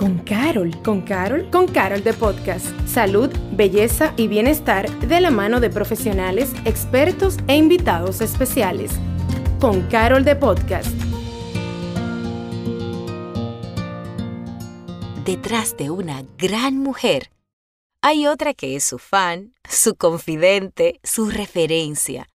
Con Carol. ¿Con Carol? Con Carol de Podcast. Salud, belleza y bienestar de la mano de profesionales, expertos e invitados especiales. Con Carol de Podcast. Detrás de una gran mujer hay otra que es su fan, su confidente, su referencia.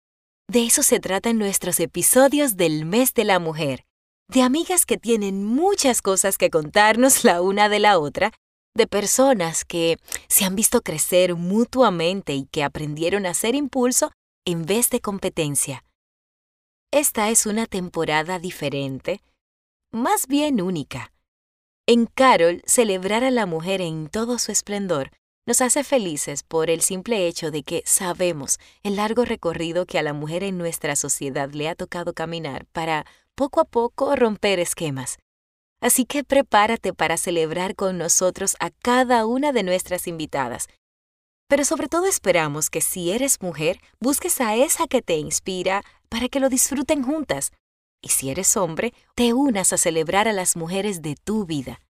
De eso se tratan nuestros episodios del mes de la mujer de amigas que tienen muchas cosas que contarnos la una de la otra, de personas que se han visto crecer mutuamente y que aprendieron a hacer impulso en vez de competencia. Esta es una temporada diferente, más bien única. En Carol, celebrar a la mujer en todo su esplendor nos hace felices por el simple hecho de que sabemos el largo recorrido que a la mujer en nuestra sociedad le ha tocado caminar para poco a poco romper esquemas. Así que prepárate para celebrar con nosotros a cada una de nuestras invitadas. Pero sobre todo esperamos que si eres mujer, busques a esa que te inspira para que lo disfruten juntas. Y si eres hombre, te unas a celebrar a las mujeres de tu vida.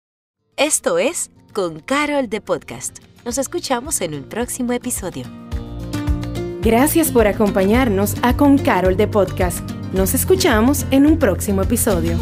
Esto es Con Carol de Podcast. Nos escuchamos en un próximo episodio. Gracias por acompañarnos a Con Carol de Podcast. Nos escuchamos en un próximo episodio.